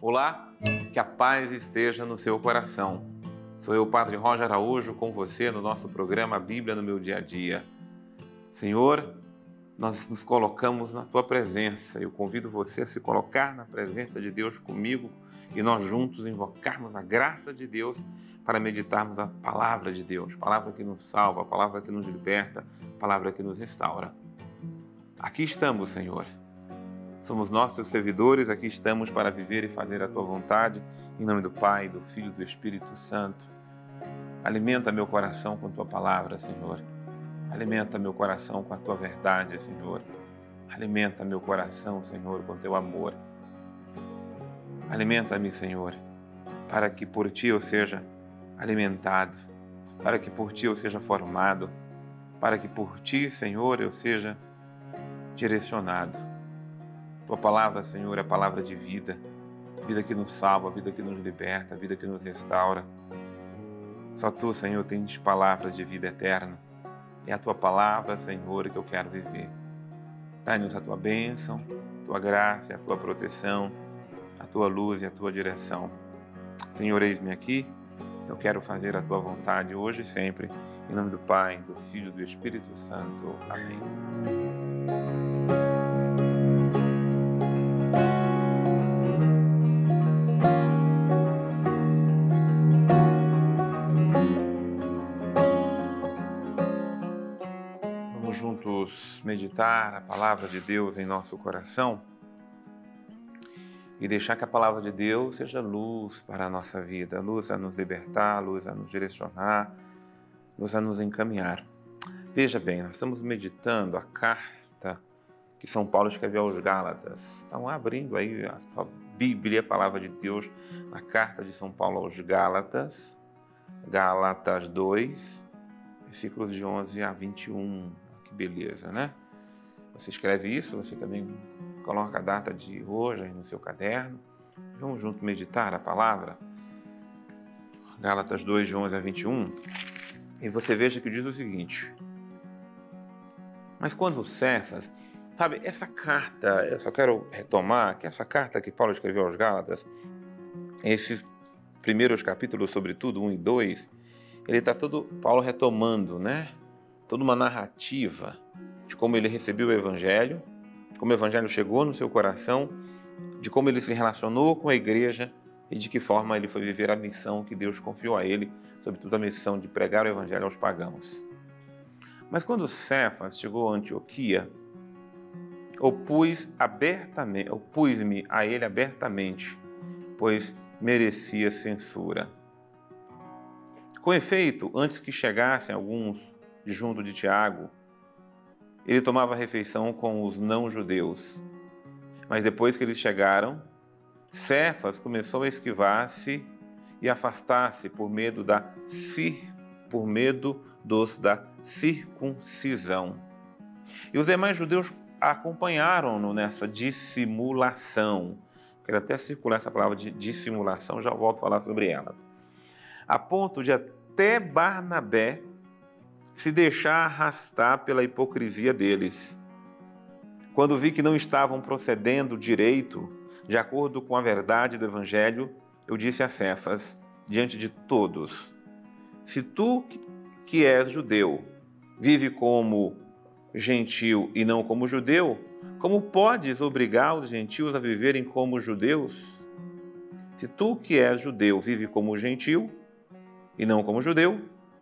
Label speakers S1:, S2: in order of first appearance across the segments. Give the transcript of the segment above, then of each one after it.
S1: Olá, que a paz esteja no seu coração. Sou eu, Padre Roger Araújo, com você no nosso programa Bíblia no meu dia a dia. Senhor, nós nos colocamos na tua presença. Eu convido você a se colocar na presença de Deus comigo e nós juntos invocarmos a graça de Deus para meditarmos a palavra de Deus, palavra que nos salva, palavra que nos liberta, palavra que nos restaura. Aqui estamos, Senhor Somos nossos servidores, aqui estamos para viver e fazer a tua vontade, em nome do Pai, do Filho e do Espírito Santo. Alimenta meu coração com tua palavra, Senhor. Alimenta meu coração com a tua verdade, Senhor. Alimenta meu coração, Senhor, com teu amor. Alimenta-me, Senhor, para que por ti eu seja alimentado, para que por ti eu seja formado, para que por ti, Senhor, eu seja direcionado. Tua palavra, Senhor, é a palavra de vida, vida que nos salva, vida que nos liberta, vida que nos restaura. Só tu, Senhor, tens palavras de vida eterna. É a tua palavra, Senhor, que eu quero viver. Dai-nos a tua bênção, a tua graça, a tua proteção, a tua luz e a tua direção. Senhor, eis-me aqui. Eu quero fazer a tua vontade hoje e sempre. Em nome do Pai, do Filho e do Espírito Santo. Amém. Meditar a palavra de Deus em nosso coração e deixar que a palavra de Deus seja luz para a nossa vida, luz a nos libertar, luz a nos direcionar, luz a nos encaminhar. Veja bem, nós estamos meditando a carta que São Paulo escreveu aos Gálatas. Estão abrindo aí a Bíblia, a palavra de Deus, a carta de São Paulo aos Gálatas, Gálatas 2, versículos de 11 a 21. Que beleza, né? Você escreve isso, você também coloca a data de hoje aí no seu caderno. Vamos junto meditar a palavra. Gálatas 2, de 11 a 21. E você veja que diz o seguinte. Mas quando Cefas, sabe, essa carta, eu só quero retomar que essa carta que Paulo escreveu aos Gálatas, esses primeiros capítulos, sobretudo 1 e 2, ele está todo, Paulo retomando, né? Toda uma narrativa como ele recebeu o Evangelho, de como o Evangelho chegou no seu coração, de como ele se relacionou com a igreja e de que forma ele foi viver a missão que Deus confiou a ele, sobretudo a missão de pregar o Evangelho aos pagãos. Mas quando Cefas chegou a Antioquia, opus abertamente, opus-me a ele abertamente, pois merecia censura. Com efeito, antes que chegassem alguns junto de Tiago, ele tomava refeição com os não-judeus. Mas depois que eles chegaram, Cefas começou a esquivar-se e afastar-se por medo da por medo dos da circuncisão. E os demais judeus acompanharam-no nessa dissimulação. Quero até circular essa palavra de dissimulação, já volto a falar sobre ela. A ponto de até Barnabé se deixar arrastar pela hipocrisia deles. Quando vi que não estavam procedendo direito, de acordo com a verdade do Evangelho, eu disse a Cefas, diante de todos: Se tu, que és judeu, vive como gentil e não como judeu, como podes obrigar os gentios a viverem como judeus? Se tu, que és judeu, vive como gentil e não como judeu,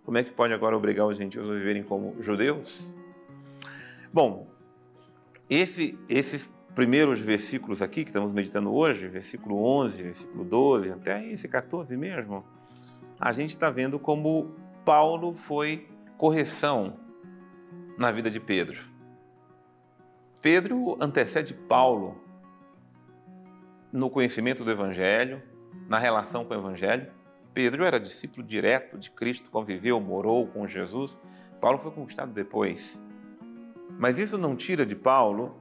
S1: como é que pode agora obrigar os gentios a viverem como judeus? Bom, esse, esses primeiros versículos aqui que estamos meditando hoje, versículo 11, versículo 12, até esse 14 mesmo, a gente está vendo como Paulo foi correção na vida de Pedro. Pedro antecede Paulo no conhecimento do Evangelho, na relação com o Evangelho, Pedro era discípulo direto de Cristo, conviveu, morou com Jesus. Paulo foi conquistado depois. Mas isso não tira de Paulo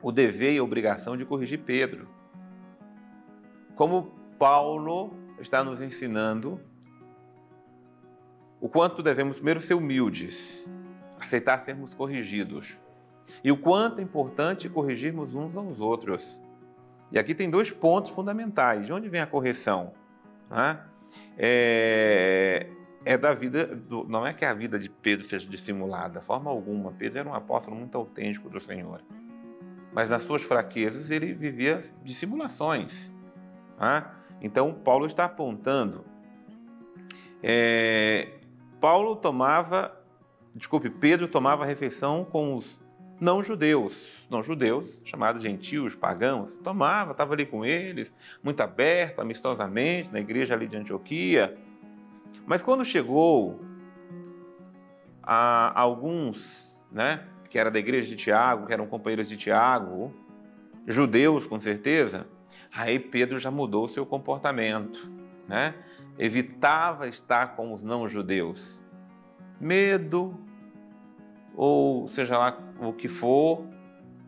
S1: o dever e a obrigação de corrigir Pedro. Como Paulo está nos ensinando o quanto devemos primeiro ser humildes, aceitar sermos corrigidos. e o quanto é importante corrigirmos uns aos outros. E aqui tem dois pontos fundamentais. De onde vem a correção? Né? É, é da vida, do, não é que a vida de Pedro seja dissimulada, de forma alguma. Pedro era um apóstolo muito autêntico do Senhor. Mas nas suas fraquezas ele vivia dissimulações. Né? Então Paulo está apontando. É, Paulo tomava, desculpe, Pedro tomava refeição com os não-judeus, não-judeus, chamados gentios, pagãos, tomava, estava ali com eles, muito aberto, amistosamente, na igreja ali de Antioquia. Mas quando chegou a alguns, né, que era da igreja de Tiago, que eram companheiros de Tiago, judeus com certeza, aí Pedro já mudou o seu comportamento, né? Evitava estar com os não-judeus. Medo, ou seja lá o que for,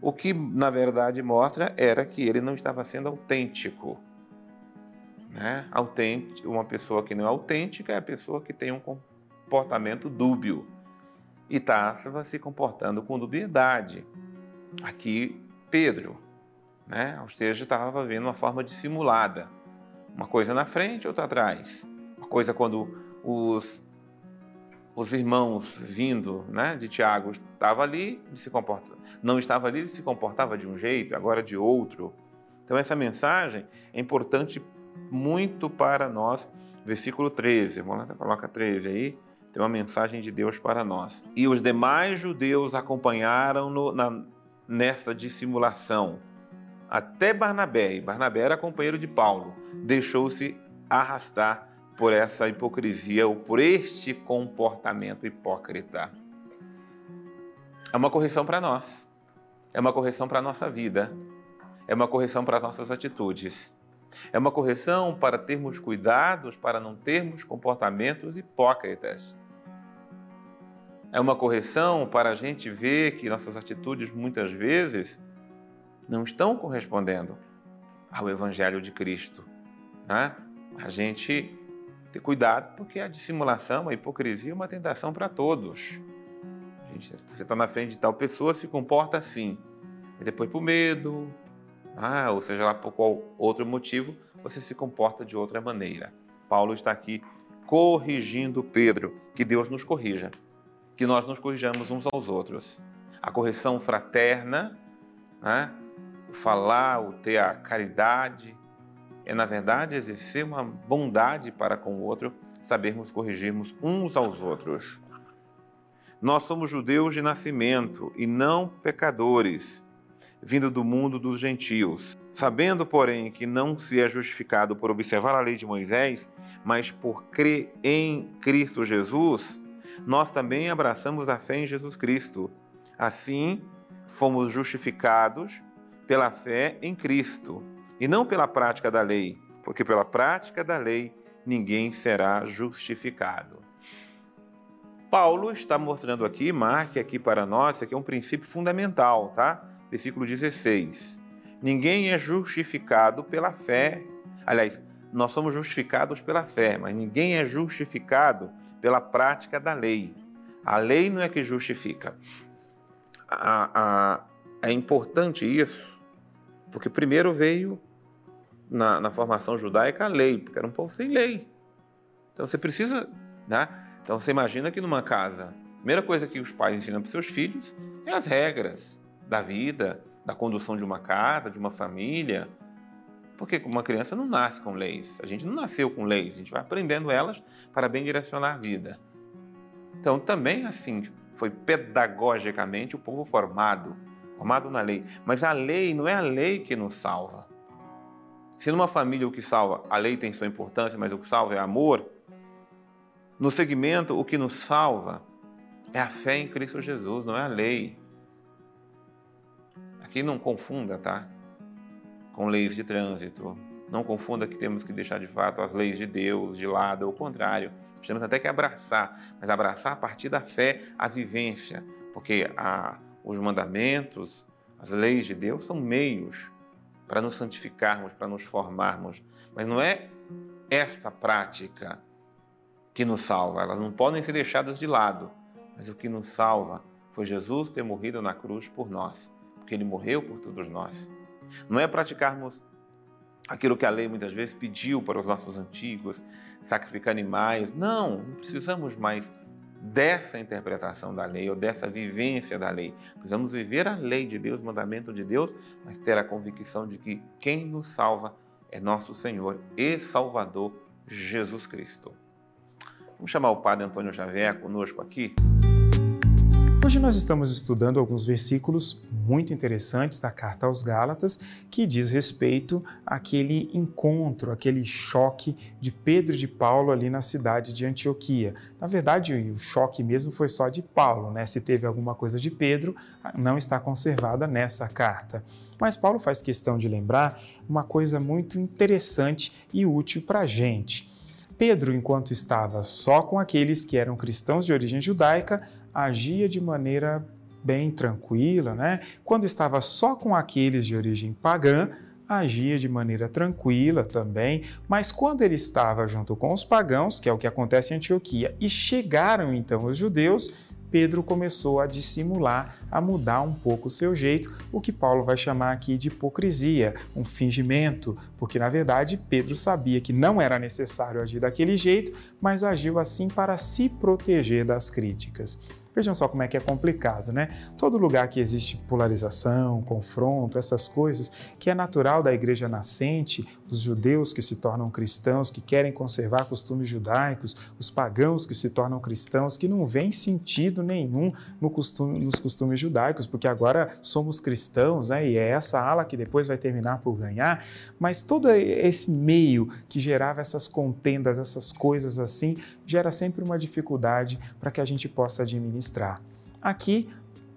S1: o que na verdade mostra era que ele não estava sendo autêntico. Né? Autêntico, uma pessoa que não é autêntica é a pessoa que tem um comportamento dúbio e estava se comportando com dubiedade. Aqui, Pedro, né? ou seja, estava vendo uma forma dissimulada. Uma coisa na frente, outra atrás. Uma coisa quando os os irmãos vindo né, de Tiago estava ali, se comporta, não estava ali, ele se comportava de um jeito, agora de outro. Então essa mensagem é importante muito para nós. Versículo 13, vamos lá, coloca 13 aí, tem uma mensagem de Deus para nós. E os demais judeus acompanharam-no nessa dissimulação. Até Barnabé, e Barnabé era companheiro de Paulo, deixou-se arrastar por essa hipocrisia ou por este comportamento hipócrita. É uma correção para nós. É uma correção para a nossa vida. É uma correção para as nossas atitudes. É uma correção para termos cuidados para não termos comportamentos hipócritas. É uma correção para a gente ver que nossas atitudes muitas vezes não estão correspondendo ao Evangelho de Cristo. Né? A gente ter cuidado, porque a dissimulação, a hipocrisia é uma tentação para todos. Gente, você está na frente de tal pessoa, se comporta assim. E depois, por medo, ah, ou seja lá por qual outro motivo, você se comporta de outra maneira. Paulo está aqui corrigindo Pedro. Que Deus nos corrija. Que nós nos corrijamos uns aos outros. A correção fraterna, né? o falar, o ter a caridade, é, na verdade, exercer uma bondade para com o outro, sabermos corrigirmos uns aos outros. Nós somos judeus de nascimento e não pecadores, vindo do mundo dos gentios. Sabendo, porém, que não se é justificado por observar a lei de Moisés, mas por crer em Cristo Jesus, nós também abraçamos a fé em Jesus Cristo. Assim, fomos justificados pela fé em Cristo e não pela prática da lei, porque pela prática da lei ninguém será justificado. Paulo está mostrando aqui, marque aqui para nós, aqui é um princípio fundamental, tá? Versículo 16. Ninguém é justificado pela fé. Aliás, nós somos justificados pela fé, mas ninguém é justificado pela prática da lei. A lei não é que justifica. A, a, é importante isso, porque primeiro veio na, na, formação judaica a lei, porque era um povo sem lei. Então você precisa. Né? Então você imagina que numa casa, a primeira coisa que os pais ensinam para os seus filhos é as regras da vida, da condução de uma casa, de uma família. Porque uma criança não nasce com leis. A gente não nasceu com leis, a gente vai aprendendo elas para bem direcionar a vida. Então também assim foi pedagogicamente o povo formado, formado na lei. Mas a lei não é a lei que nos salva. Se numa família o que salva, a lei tem sua importância, mas o que salva é amor, no segmento o que nos salva é a fé em Cristo Jesus, não é a lei. Aqui não confunda, tá? Com leis de trânsito. Não confunda que temos que deixar de fato as leis de Deus de lado, ao contrário. Temos até que abraçar, mas abraçar a partir da fé, a vivência, porque a, os mandamentos, as leis de Deus são meios para nos santificarmos, para nos formarmos. Mas não é esta prática que nos salva, elas não podem ser deixadas de lado. Mas o que nos salva foi Jesus ter morrido na cruz por nós, porque ele morreu por todos nós. Não é praticarmos aquilo que a lei muitas vezes pediu para os nossos antigos, sacrificar animais. Não, não precisamos mais dessa interpretação da lei ou dessa vivência da lei. Precisamos viver a lei de Deus, o mandamento de Deus, mas ter a convicção de que quem nos salva é nosso Senhor e Salvador Jesus Cristo. Vamos chamar o Padre Antônio Xavier conosco aqui.
S2: Hoje nós estamos estudando alguns versículos muito interessantes da carta aos Gálatas que diz respeito àquele encontro, aquele choque de Pedro e de Paulo ali na cidade de Antioquia. Na verdade, o choque mesmo foi só de Paulo, né? Se teve alguma coisa de Pedro, não está conservada nessa carta. Mas Paulo faz questão de lembrar uma coisa muito interessante e útil para a gente. Pedro, enquanto estava só com aqueles que eram cristãos de origem judaica, agia de maneira bem tranquila, né? Quando estava só com aqueles de origem pagã, agia de maneira tranquila também, mas quando ele estava junto com os pagãos, que é o que acontece em Antioquia, e chegaram então os judeus, Pedro começou a dissimular, a mudar um pouco o seu jeito, o que Paulo vai chamar aqui de hipocrisia, um fingimento, porque na verdade Pedro sabia que não era necessário agir daquele jeito, mas agiu assim para se proteger das críticas. Vejam só como é que é complicado, né? Todo lugar que existe polarização, confronto, essas coisas, que é natural da igreja nascente, os judeus que se tornam cristãos, que querem conservar costumes judaicos, os pagãos que se tornam cristãos, que não vêem sentido nenhum no costume, nos costumes judaicos, porque agora somos cristãos, né? E é essa ala que depois vai terminar por ganhar. Mas todo esse meio que gerava essas contendas, essas coisas assim, gera sempre uma dificuldade para que a gente possa administrar. Aqui,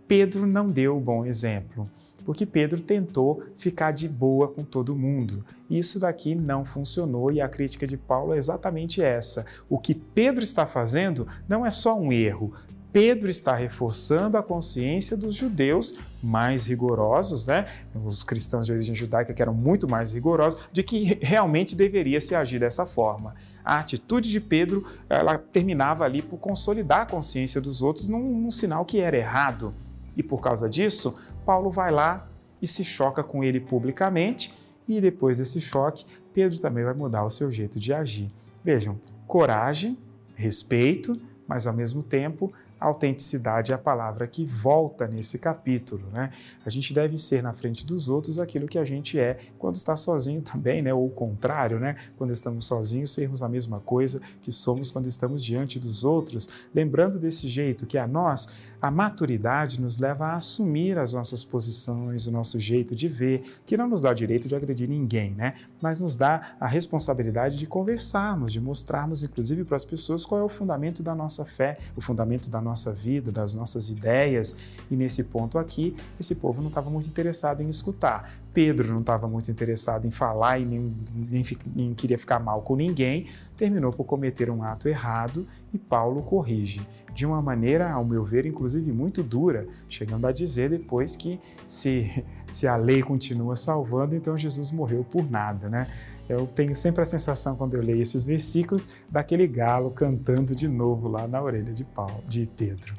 S2: Pedro não deu o bom exemplo, porque Pedro tentou ficar de boa com todo mundo. Isso daqui não funcionou e a crítica de Paulo é exatamente essa. O que Pedro está fazendo não é só um erro, Pedro está reforçando a consciência dos judeus mais rigorosos, né? os cristãos de origem judaica que eram muito mais rigorosos, de que realmente deveria se agir dessa forma. A atitude de Pedro ela terminava ali por consolidar a consciência dos outros num, num sinal que era errado. E por causa disso, Paulo vai lá e se choca com ele publicamente, e depois desse choque, Pedro também vai mudar o seu jeito de agir. Vejam, coragem, respeito, mas ao mesmo tempo autenticidade é a palavra que volta nesse capítulo. Né? A gente deve ser na frente dos outros aquilo que a gente é quando está sozinho também, né? ou o contrário, né? quando estamos sozinhos, sermos a mesma coisa que somos quando estamos diante dos outros. Lembrando desse jeito que a nós a maturidade nos leva a assumir as nossas posições, o nosso jeito de ver, que não nos dá o direito de agredir ninguém, né? Mas nos dá a responsabilidade de conversarmos, de mostrarmos, inclusive, para as pessoas qual é o fundamento da nossa fé, o fundamento da nossa vida, das nossas ideias. E nesse ponto aqui, esse povo não estava muito interessado em escutar. Pedro não estava muito interessado em falar e nem, nem, nem queria ficar mal com ninguém, terminou por cometer um ato errado e Paulo corrige de uma maneira, ao meu ver, inclusive muito dura, chegando a dizer depois que se, se a lei continua salvando, então Jesus morreu por nada, né? Eu tenho sempre a sensação, quando eu leio esses versículos, daquele galo cantando de novo lá na orelha de, Paulo, de Pedro.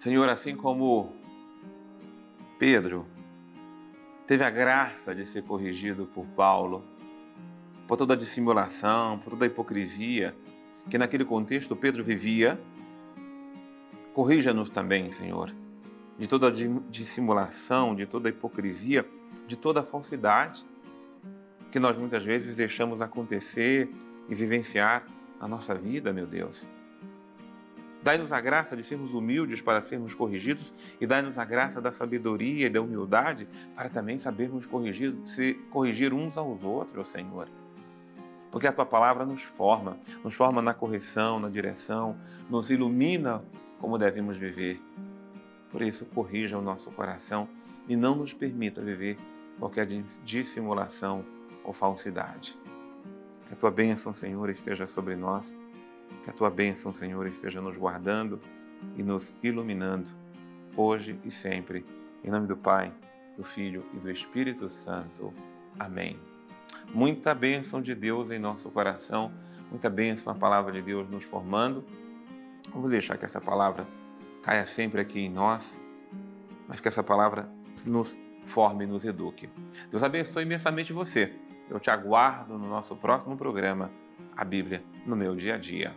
S1: Senhor, assim como Pedro teve a graça de ser corrigido por Paulo, por toda a dissimulação, por toda a hipocrisia, que naquele contexto Pedro vivia. Corrija-nos também, Senhor, de toda dissimulação, de toda hipocrisia, de toda falsidade que nós muitas vezes deixamos acontecer e vivenciar na nossa vida, meu Deus. Dai-nos a graça de sermos humildes para sermos corrigidos e dai-nos a graça da sabedoria e da humildade para também sabermos corrigir, se corrigir uns aos outros, Senhor porque a tua palavra nos forma, nos forma na correção, na direção, nos ilumina como devemos viver. Por isso, corrija o nosso coração e não nos permita viver qualquer dissimulação ou falsidade. Que a tua bênção, Senhor, esteja sobre nós, que a tua bênção, Senhor, esteja nos guardando e nos iluminando, hoje e sempre. Em nome do Pai, do Filho e do Espírito Santo. Amém muita bênção de Deus em nosso coração, muita bênção a palavra de Deus nos formando. Vamos deixar que essa palavra caia sempre aqui em nós, mas que essa palavra nos forme e nos eduque. Deus abençoe imensamente você. Eu te aguardo no nosso próximo programa, A Bíblia no meu dia a dia.